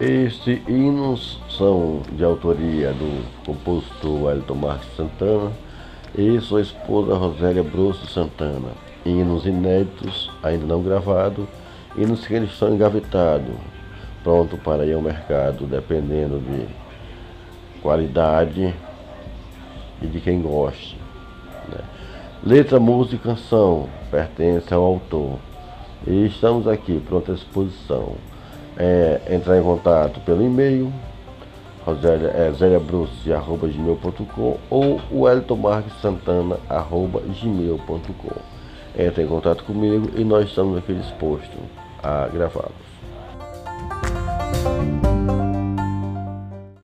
Estes hinos são de autoria do compositor Elton Marques Santana e sua esposa Rosélia Brosso Santana. Hinos inéditos, ainda não gravados, hinos que eles estão engavetados, pronto para ir ao mercado, dependendo de qualidade e de quem goste. Né? Letra, música e canção pertence ao autor. E estamos aqui, pronta exposição é, entrar em contato pelo e-mail rosélia, é, gmail.com ou o gmail.com. Entre em contato comigo e nós estamos aqui dispostos a gravá-los.